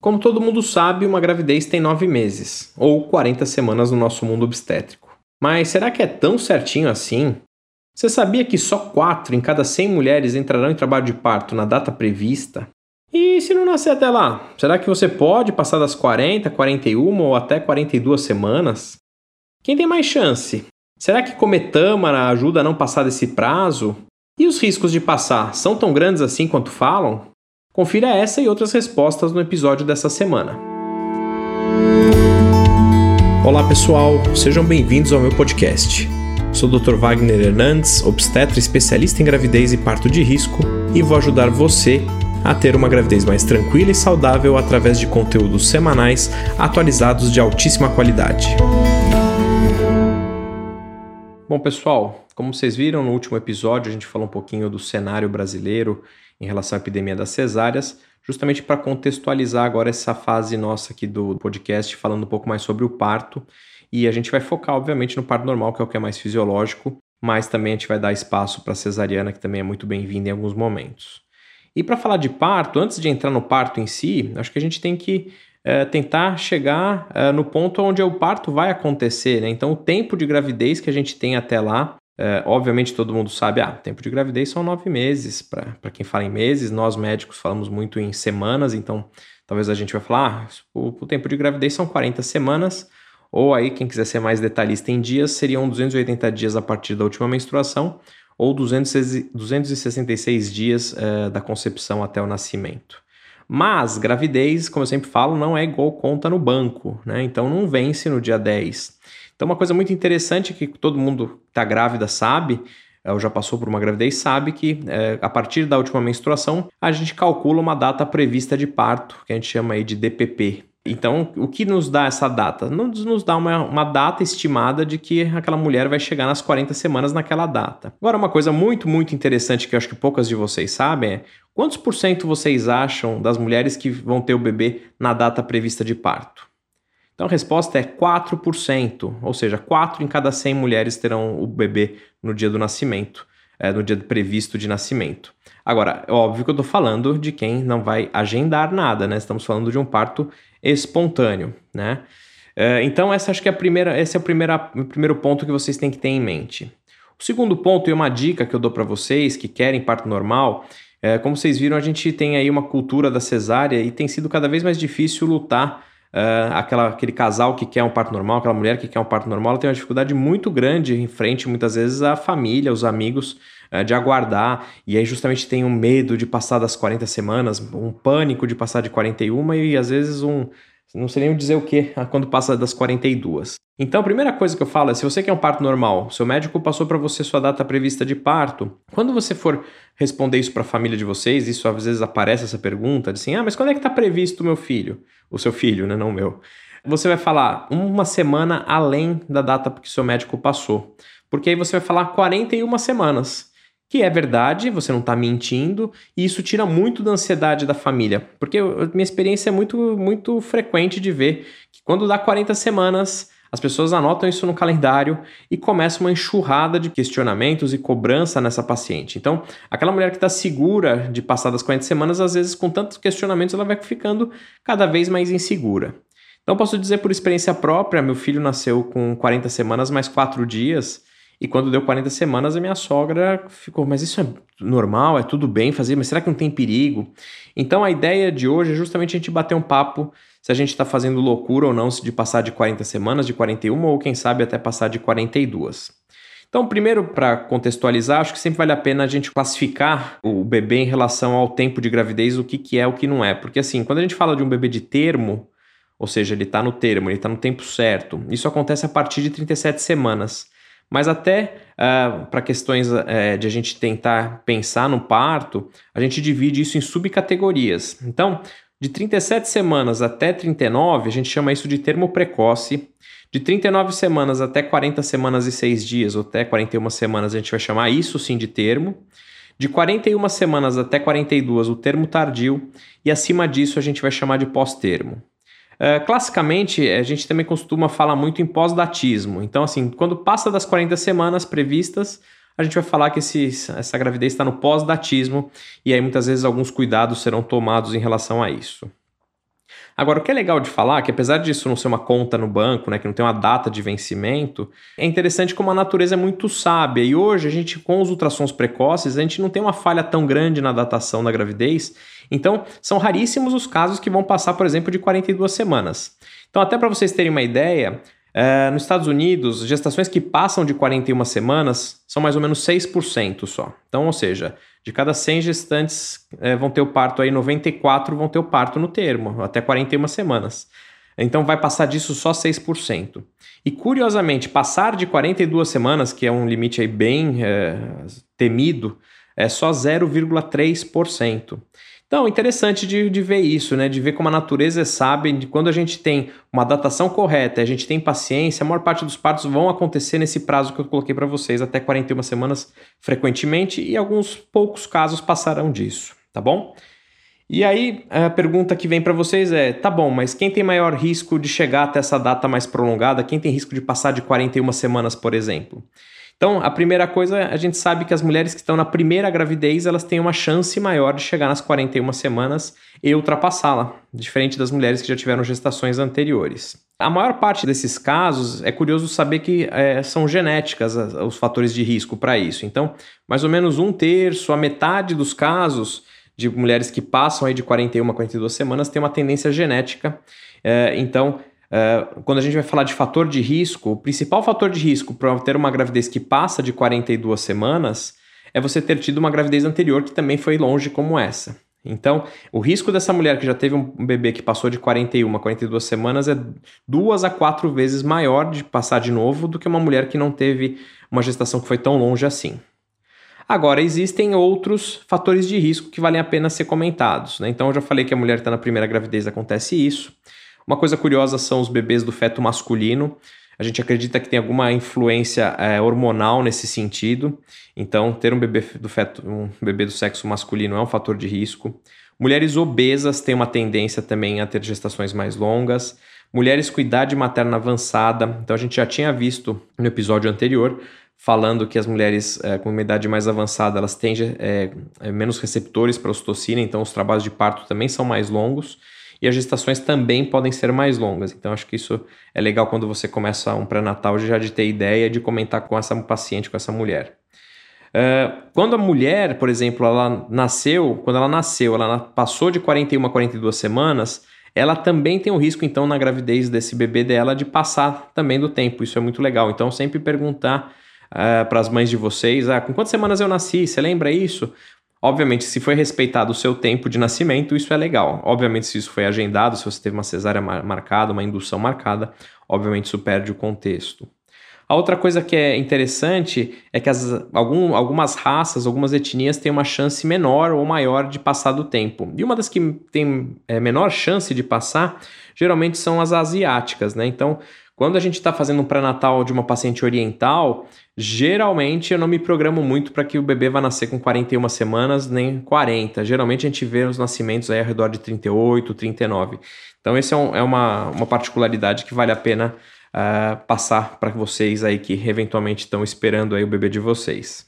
Como todo mundo sabe, uma gravidez tem nove meses, ou 40 semanas no nosso mundo obstétrico. Mas será que é tão certinho assim? Você sabia que só 4 em cada 100 mulheres entrarão em trabalho de parto na data prevista? E se não nascer até lá, será que você pode passar das 40, 41 ou até 42 semanas? Quem tem mais chance? Será que comer tâmara ajuda a não passar desse prazo? E os riscos de passar são tão grandes assim quanto falam? Confira essa e outras respostas no episódio dessa semana. Olá pessoal, sejam bem-vindos ao meu podcast. Sou o Dr. Wagner Hernandes, obstetra especialista em gravidez e parto de risco, e vou ajudar você a ter uma gravidez mais tranquila e saudável através de conteúdos semanais atualizados de altíssima qualidade. Bom, pessoal, como vocês viram no último episódio, a gente falou um pouquinho do cenário brasileiro em relação à epidemia das cesáreas, justamente para contextualizar agora essa fase nossa aqui do podcast, falando um pouco mais sobre o parto. E a gente vai focar, obviamente, no parto normal, que é o que é mais fisiológico, mas também a gente vai dar espaço para a cesariana, que também é muito bem-vinda em alguns momentos. E para falar de parto, antes de entrar no parto em si, acho que a gente tem que é, tentar chegar é, no ponto onde o parto vai acontecer. Né? Então, o tempo de gravidez que a gente tem até lá é, obviamente todo mundo sabe, ah, tempo de gravidez são nove meses. Para quem fala em meses, nós médicos falamos muito em semanas, então talvez a gente vai falar, ah, o, o, tempo de gravidez são 40 semanas, ou aí quem quiser ser mais detalhista em dias, seriam 280 dias a partir da última menstruação, ou 200, 266 dias é, da concepção até o nascimento. Mas gravidez, como eu sempre falo, não é igual conta no banco, né? Então não vence no dia 10. Então, uma coisa muito interessante que todo mundo que está grávida sabe, eh, ou já passou por uma gravidez, sabe que é, a partir da última menstruação a gente calcula uma data prevista de parto, que a gente chama aí de DPP. Então, o que nos dá essa data? Nos, nos dá uma, uma data estimada de que aquela mulher vai chegar nas 40 semanas naquela data. Agora, uma coisa muito, muito interessante que eu acho que poucas de vocês sabem é quantos por cento vocês acham das mulheres que vão ter o bebê na data prevista de parto? Então a resposta é 4%, ou seja, 4 em cada 100 mulheres terão o bebê no dia do nascimento, é, no dia previsto de nascimento. Agora, é óbvio que eu estou falando de quem não vai agendar nada, né? Estamos falando de um parto espontâneo, né? É, então, essa acho que é a primeira, esse é o primeiro, ponto que vocês têm que ter em mente. O segundo ponto e uma dica que eu dou para vocês que querem parto normal é, como vocês viram, a gente tem aí uma cultura da cesárea e tem sido cada vez mais difícil lutar Uh, aquela, aquele casal que quer um parto normal, aquela mulher que quer um parto normal, ela tem uma dificuldade muito grande em frente, muitas vezes, à família, os amigos, uh, de aguardar. E aí, justamente, tem um medo de passar das 40 semanas, um pânico de passar de 41 e, às vezes, um, não sei nem dizer o que quando passa das 42. Então, a primeira coisa que eu falo é: se você quer um parto normal, seu médico passou para você sua data prevista de parto, quando você for responder isso para a família de vocês, isso às vezes aparece essa pergunta, de assim: ah, mas quando é que está previsto o meu filho? O seu filho, né? Não o meu. Você vai falar uma semana além da data que seu médico passou. Porque aí você vai falar 41 semanas que é verdade, você não está mentindo, e isso tira muito da ansiedade da família, porque minha experiência é muito, muito frequente de ver que quando dá 40 semanas, as pessoas anotam isso no calendário e começa uma enxurrada de questionamentos e cobrança nessa paciente. Então, aquela mulher que está segura de passar das 40 semanas, às vezes com tantos questionamentos, ela vai ficando cada vez mais insegura. Então, posso dizer por experiência própria, meu filho nasceu com 40 semanas mais 4 dias, e quando deu 40 semanas, a minha sogra ficou, mas isso é normal, é tudo bem fazer, mas será que não tem perigo? Então a ideia de hoje é justamente a gente bater um papo se a gente está fazendo loucura ou não de passar de 40 semanas, de 41 ou quem sabe até passar de 42. Então, primeiro, para contextualizar, acho que sempre vale a pena a gente classificar o bebê em relação ao tempo de gravidez, o que, que é o que não é. Porque, assim, quando a gente fala de um bebê de termo, ou seja, ele está no termo, ele está no tempo certo, isso acontece a partir de 37 semanas. Mas até uh, ah, para questões uh, de a gente tentar pensar no parto, a gente divide isso em subcategorias. Então, de 37 semanas até 39, a gente chama isso de termo precoce. De 39 semanas até 40 semanas e 6 dias, ou até 41 semanas, a gente vai chamar isso sim de termo. De 41 semanas até 42, o termo tardio. E acima disso, a gente vai chamar de pós-termo. Uh, classicamente, a gente também costuma falar muito em pós-datismo. Então, assim, quando passa das 40 semanas previstas, a gente vai falar que esse, essa gravidez está no pós-datismo e aí muitas vezes alguns cuidados serão tomados em relação a isso. Agora, o que é legal de falar, é que apesar disso não ser uma conta no banco, né, que não tem uma data de vencimento, é interessante como a natureza é muito sábia. E hoje, a gente, com os ultrassons precoces, a gente não tem uma falha tão grande na datação da gravidez. Então, são raríssimos os casos que vão passar, por exemplo, de 42 semanas. Então, até para vocês terem uma ideia, é, nos Estados Unidos, gestações que passam de 41 semanas são mais ou menos 6% só. Então, ou seja, de cada 100 gestantes é, vão ter o parto aí, 94 vão ter o parto no termo, até 41 semanas. Então vai passar disso só 6%. E curiosamente, passar de 42 semanas, que é um limite aí bem é, temido, é só 0,3%. Então, interessante de, de ver isso, né? De ver como a natureza sabe, de quando a gente tem uma datação correta, a gente tem paciência, a maior parte dos partos vão acontecer nesse prazo que eu coloquei para vocês, até 41 semanas frequentemente, e alguns poucos casos passarão disso, tá bom? E aí, a pergunta que vem para vocês é: tá bom, mas quem tem maior risco de chegar até essa data mais prolongada? Quem tem risco de passar de 41 semanas, por exemplo? Então, a primeira coisa, a gente sabe que as mulheres que estão na primeira gravidez, elas têm uma chance maior de chegar nas 41 semanas e ultrapassá-la, diferente das mulheres que já tiveram gestações anteriores. A maior parte desses casos é curioso saber que é, são genéticas os fatores de risco para isso. Então, mais ou menos um terço, a metade dos casos de mulheres que passam aí de 41 a 42 semanas tem uma tendência genética. É, então, Uh, quando a gente vai falar de fator de risco, o principal fator de risco para ter uma gravidez que passa de 42 semanas é você ter tido uma gravidez anterior que também foi longe como essa. Então, o risco dessa mulher que já teve um bebê que passou de 41 a 42 semanas é duas a quatro vezes maior de passar de novo do que uma mulher que não teve uma gestação que foi tão longe assim. Agora, existem outros fatores de risco que valem a pena ser comentados. Né? Então, eu já falei que a mulher está na primeira gravidez, acontece isso. Uma coisa curiosa são os bebês do feto masculino. A gente acredita que tem alguma influência é, hormonal nesse sentido. Então, ter um bebê do feto, um bebê do sexo masculino é um fator de risco. Mulheres obesas têm uma tendência também a ter gestações mais longas. Mulheres com idade materna avançada. Então, a gente já tinha visto no episódio anterior falando que as mulheres é, com uma idade mais avançada elas têm é, menos receptores para ocitocina, então os trabalhos de parto também são mais longos e as gestações também podem ser mais longas. Então, acho que isso é legal quando você começa um pré-natal já de ter ideia de comentar com essa paciente, com essa mulher. Uh, quando a mulher, por exemplo, ela nasceu, quando ela nasceu, ela passou de 41 a 42 semanas, ela também tem o risco, então, na gravidez desse bebê dela, de passar também do tempo. Isso é muito legal. Então, sempre perguntar uh, para as mães de vocês: ah, com quantas semanas eu nasci? Você lembra isso? Obviamente, se foi respeitado o seu tempo de nascimento, isso é legal. Obviamente, se isso foi agendado, se você teve uma cesárea marcada, uma indução marcada, obviamente isso perde o contexto. A outra coisa que é interessante é que as, algum, algumas raças, algumas etnias têm uma chance menor ou maior de passar do tempo. E uma das que tem é, menor chance de passar, geralmente são as asiáticas, né? Então, quando a gente está fazendo um pré-natal de uma paciente oriental, geralmente eu não me programo muito para que o bebê vá nascer com 41 semanas nem 40. Geralmente a gente vê os nascimentos aí ao redor de 38, 39. Então, essa é, um, é uma, uma particularidade que vale a pena uh, passar para vocês aí que eventualmente estão esperando aí o bebê de vocês.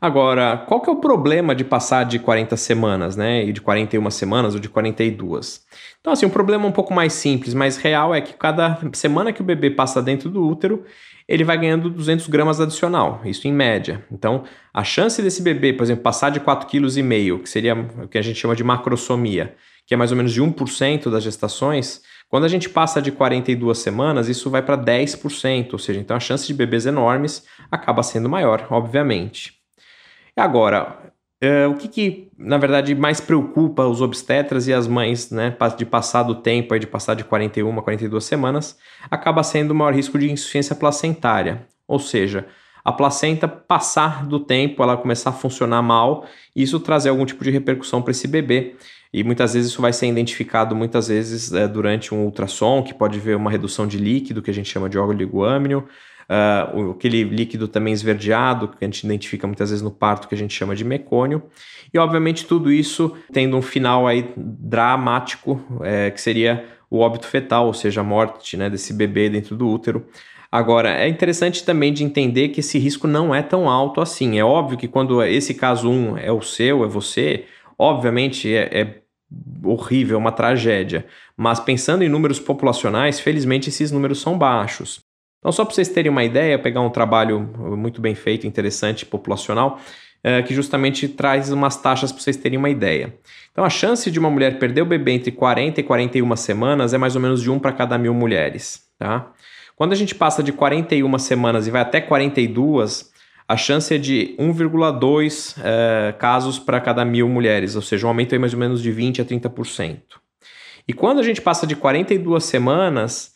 Agora, qual que é o problema de passar de 40 semanas, né? E de 41 semanas ou de 42? Então, assim, um problema um pouco mais simples, mais real é que cada semana que o bebê passa dentro do útero, ele vai ganhando 200 gramas adicional, isso em média. Então, a chance desse bebê, por exemplo, passar de 4,5 kg, que seria o que a gente chama de macrosomia, que é mais ou menos de 1% das gestações, quando a gente passa de 42 semanas, isso vai para 10%, ou seja, então a chance de bebês enormes acaba sendo maior, obviamente. Agora, uh, o que, que, na verdade, mais preocupa os obstetras e as mães, né, de passar do tempo, de passar de 41 a 42 semanas, acaba sendo o maior risco de insuficiência placentária. Ou seja, a placenta passar do tempo, ela começar a funcionar mal, e isso trazer algum tipo de repercussão para esse bebê. E muitas vezes isso vai ser identificado muitas vezes é, durante um ultrassom, que pode ver uma redução de líquido, que a gente chama de oligoâmino, uh, aquele líquido também esverdeado, que a gente identifica muitas vezes no parto, que a gente chama de mecônio. E, obviamente, tudo isso tendo um final aí dramático, é, que seria o óbito fetal, ou seja, a morte né, desse bebê dentro do útero. Agora, é interessante também de entender que esse risco não é tão alto assim. É óbvio que quando esse caso 1 é o seu, é você, obviamente é, é horrível, uma tragédia. Mas pensando em números populacionais, felizmente esses números são baixos. Então, só para vocês terem uma ideia, pegar um trabalho muito bem feito, interessante, populacional, é, que justamente traz umas taxas para vocês terem uma ideia. Então, a chance de uma mulher perder o bebê entre 40 e 41 semanas é mais ou menos de 1 para cada mil mulheres. Tá? Quando a gente passa de 41 semanas e vai até 42, a chance é de 1,2 é, casos para cada mil mulheres, ou seja, um aumento aí mais ou menos de 20 a 30%. E quando a gente passa de 42 semanas,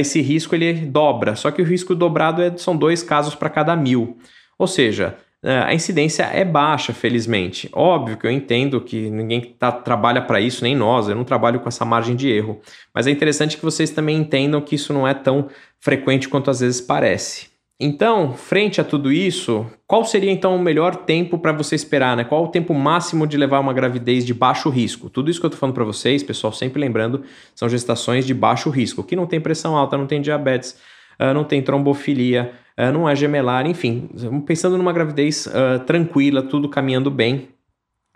esse risco ele dobra, só que o risco dobrado é, são dois casos para cada mil. Ou seja, é, a incidência é baixa, felizmente. Óbvio que eu entendo que ninguém tá, trabalha para isso, nem nós, eu não trabalho com essa margem de erro. Mas é interessante que vocês também entendam que isso não é tão frequente quanto às vezes parece. Então, frente a tudo isso, qual seria então o melhor tempo para você esperar, né? Qual o tempo máximo de levar uma gravidez de baixo risco? Tudo isso que eu estou falando para vocês, pessoal, sempre lembrando, são gestações de baixo risco, que não tem pressão alta, não tem diabetes, uh, não tem trombofilia, uh, não é gemelar, enfim, pensando numa gravidez uh, tranquila, tudo caminhando bem,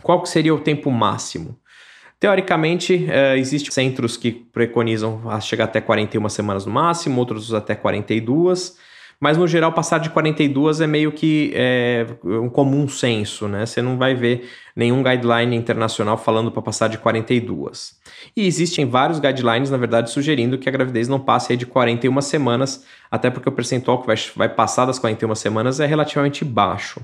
qual que seria o tempo máximo? Teoricamente, uh, existem centros que preconizam chegar até 41 semanas no máximo, outros até 42 mas no geral passar de 42 é meio que é, um comum senso, né? Você não vai ver nenhum guideline internacional falando para passar de 42. E existem vários guidelines, na verdade, sugerindo que a gravidez não passe de 41 semanas, até porque o percentual que vai, vai passar das 41 semanas é relativamente baixo.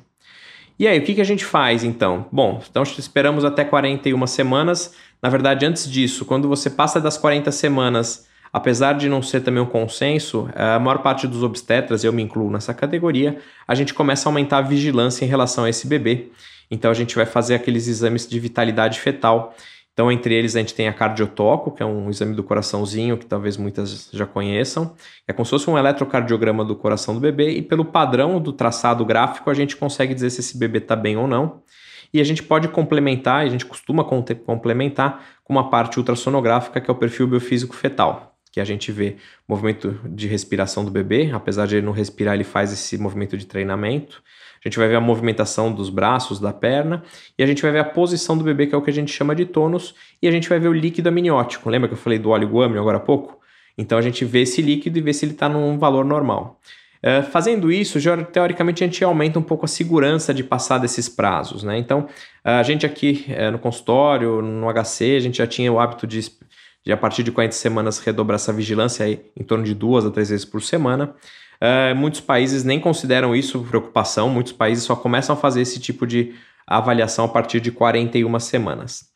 E aí, o que, que a gente faz então? Bom, então esperamos até 41 semanas. Na verdade, antes disso, quando você passa das 40 semanas apesar de não ser também um consenso, a maior parte dos obstetras, eu me incluo nessa categoria, a gente começa a aumentar a vigilância em relação a esse bebê. Então a gente vai fazer aqueles exames de vitalidade fetal. Então, entre eles, a gente tem a cardiotoco, que é um exame do coraçãozinho, que talvez muitas já conheçam. É como se fosse um eletrocardiograma do coração do bebê, e pelo padrão do traçado gráfico, a gente consegue dizer se esse bebê está bem ou não. E a gente pode complementar, a gente costuma complementar com uma parte ultrassonográfica, que é o perfil biofísico fetal que a gente vê movimento de respiração do bebê, apesar de ele não respirar, ele faz esse movimento de treinamento. A gente vai ver a movimentação dos braços, da perna, e a gente vai ver a posição do bebê, que é o que a gente chama de tônus, e a gente vai ver o líquido amniótico. Lembra que eu falei do óleo guâmio agora há pouco? Então a gente vê esse líquido e vê se ele está num valor normal. Uh, fazendo isso, teoricamente a gente aumenta um pouco a segurança de passar desses prazos. Né? Então, a gente aqui uh, no consultório, no HC, a gente já tinha o hábito de de a partir de 40 semanas redobrar essa vigilância aí, em torno de duas a três vezes por semana. Uh, muitos países nem consideram isso preocupação, muitos países só começam a fazer esse tipo de avaliação a partir de 41 semanas.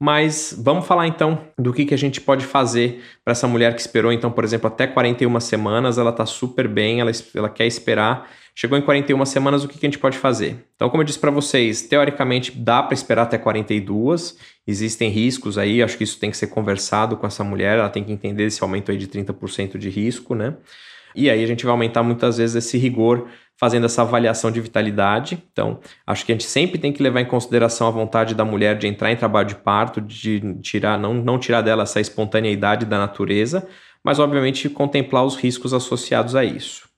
Mas vamos falar então do que, que a gente pode fazer para essa mulher que esperou, então, por exemplo, até 41 semanas, ela está super bem, ela, ela quer esperar Chegou em 41 semanas, o que, que a gente pode fazer? Então, como eu disse para vocês, teoricamente dá para esperar até 42. Existem riscos aí, acho que isso tem que ser conversado com essa mulher, ela tem que entender esse aumento aí de 30% de risco, né? E aí a gente vai aumentar muitas vezes esse rigor fazendo essa avaliação de vitalidade. Então, acho que a gente sempre tem que levar em consideração a vontade da mulher de entrar em trabalho de parto, de tirar, não, não tirar dela essa espontaneidade da natureza, mas obviamente contemplar os riscos associados a isso.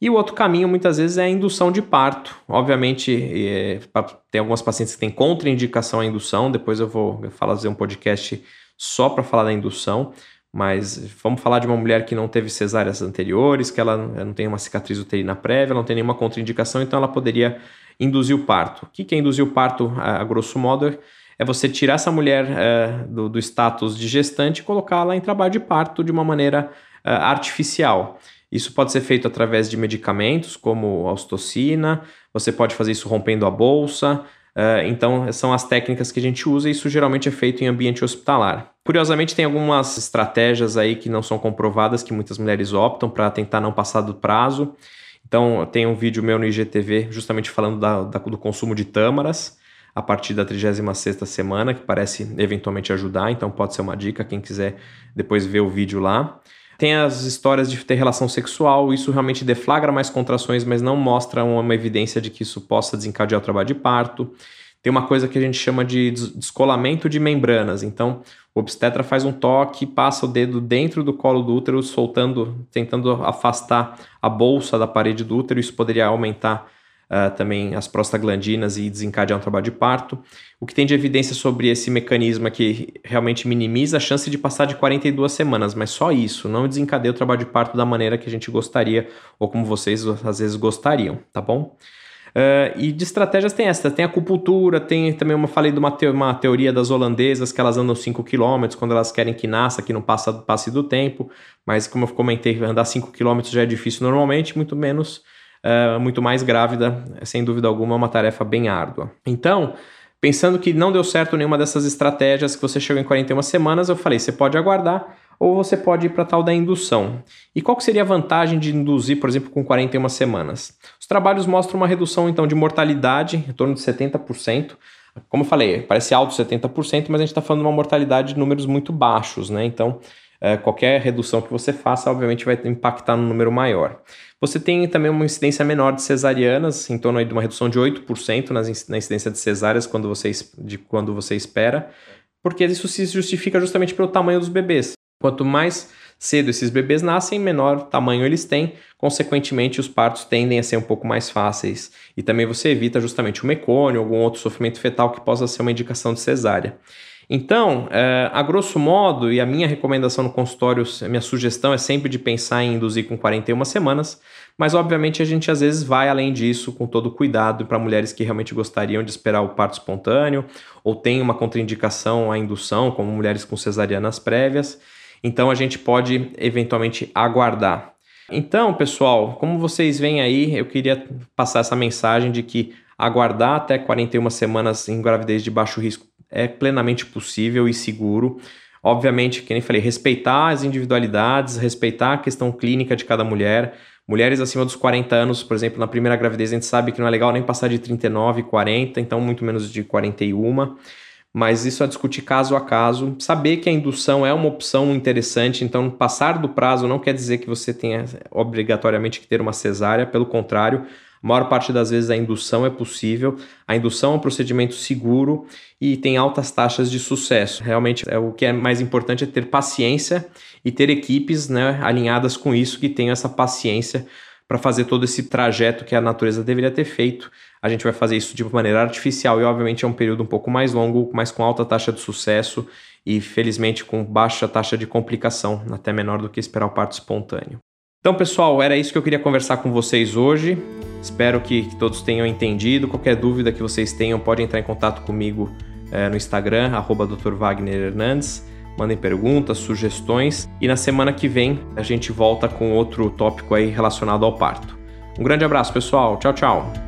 E o outro caminho, muitas vezes, é a indução de parto. Obviamente, é, tem algumas pacientes que têm contraindicação à indução, depois eu vou fazer um podcast só para falar da indução, mas vamos falar de uma mulher que não teve cesáreas anteriores, que ela não tem uma cicatriz uterina prévia, não tem nenhuma contraindicação, então ela poderia induzir o parto. O que é induzir o parto, a, grosso modo, é você tirar essa mulher é, do, do, status de gestante e colocá-la em trabalho de parto de uma maneira é, artificial. Isso pode ser feito através de medicamentos, como a ostocina, você pode fazer isso rompendo a bolsa. Uh, então, são as técnicas que a gente usa e isso geralmente é feito em ambiente hospitalar. Curiosamente, tem algumas estratégias aí que não são comprovadas, que muitas mulheres optam para tentar não passar do prazo. Então, tem um vídeo meu no IGTV justamente falando da, da, do consumo de tâmaras a partir da 36ª semana, que parece eventualmente ajudar, então pode ser uma dica, quem quiser depois ver o vídeo lá. Tem as histórias de ter relação sexual, isso realmente deflagra mais contrações, mas não mostra uma evidência de que isso possa desencadear o trabalho de parto. Tem uma coisa que a gente chama de descolamento de membranas. Então, o obstetra faz um toque, passa o dedo dentro do colo do útero, soltando, tentando afastar a bolsa da parede do útero. Isso poderia aumentar uh, também as prostaglandinas e desencadear um trabalho de parto. O que tem de evidência sobre esse mecanismo é que realmente minimiza a chance de passar de 42 semanas, mas só isso, não desencadeia o trabalho de parto da maneira que a gente gostaria ou como vocês às vezes gostariam, tá bom? Uh, e de estratégias tem essa, tem acupuntura, tem também uma falei de uma, te uma teoria das holandesas que elas andam 5 km quando elas querem que nasça, que não passa passe do tempo, mas como eu comentei, andar 5 km já é difícil normalmente, muito menos, uh, muito mais grávida, sem dúvida alguma, é uma tarefa bem árdua. Então, pensando que não deu certo nenhuma dessas estratégias, que você chegou em 41 semanas, eu falei, você pode aguardar, ou você pode ir para tal da indução. E qual seria a vantagem de induzir, por exemplo, com 41 semanas? Os trabalhos mostram uma redução então de mortalidade em torno de 70%. Como eu falei, parece alto 70%, mas a gente está falando de uma mortalidade de números muito baixos, né? Então, qualquer redução que você faça, obviamente, vai impactar no número maior. Você tem também uma incidência menor de cesarianas, em torno de uma redução de 8% nas, na incidência de cesáreas quando você, de quando você espera, porque isso se justifica justamente pelo tamanho dos bebês. Quanto mais cedo esses bebês nascem, menor tamanho eles têm, consequentemente os partos tendem a ser um pouco mais fáceis. E também você evita justamente o mecônio, algum outro sofrimento fetal que possa ser uma indicação de cesárea. Então, é, a grosso modo, e a minha recomendação no consultório, a minha sugestão é sempre de pensar em induzir com 41 semanas, mas obviamente a gente às vezes vai além disso com todo cuidado para mulheres que realmente gostariam de esperar o parto espontâneo ou tem uma contraindicação à indução, como mulheres com cesarianas prévias. Então a gente pode eventualmente aguardar. Então, pessoal, como vocês veem aí, eu queria passar essa mensagem de que aguardar até 41 semanas em gravidez de baixo risco é plenamente possível e seguro. Obviamente, que nem falei, respeitar as individualidades, respeitar a questão clínica de cada mulher. Mulheres acima dos 40 anos, por exemplo, na primeira gravidez, a gente sabe que não é legal nem passar de 39, 40, então muito menos de 41 mas isso a discutir caso a caso. Saber que a indução é uma opção interessante, então passar do prazo não quer dizer que você tenha obrigatoriamente que ter uma cesárea, pelo contrário, a maior parte das vezes a indução é possível. A indução é um procedimento seguro e tem altas taxas de sucesso. Realmente, é, o que é mais importante é ter paciência e ter equipes né, alinhadas com isso, que tenham essa paciência para fazer todo esse trajeto que a natureza deveria ter feito. A gente vai fazer isso de maneira artificial e, obviamente, é um período um pouco mais longo, mas com alta taxa de sucesso e, felizmente, com baixa taxa de complicação, até menor do que esperar o parto espontâneo. Então, pessoal, era isso que eu queria conversar com vocês hoje. Espero que, que todos tenham entendido. Qualquer dúvida que vocês tenham, podem entrar em contato comigo é, no Instagram, arroba Dr. Wagner Hernandes mandem perguntas, sugestões e na semana que vem a gente volta com outro tópico aí relacionado ao parto. Um grande abraço, pessoal. Tchau, tchau.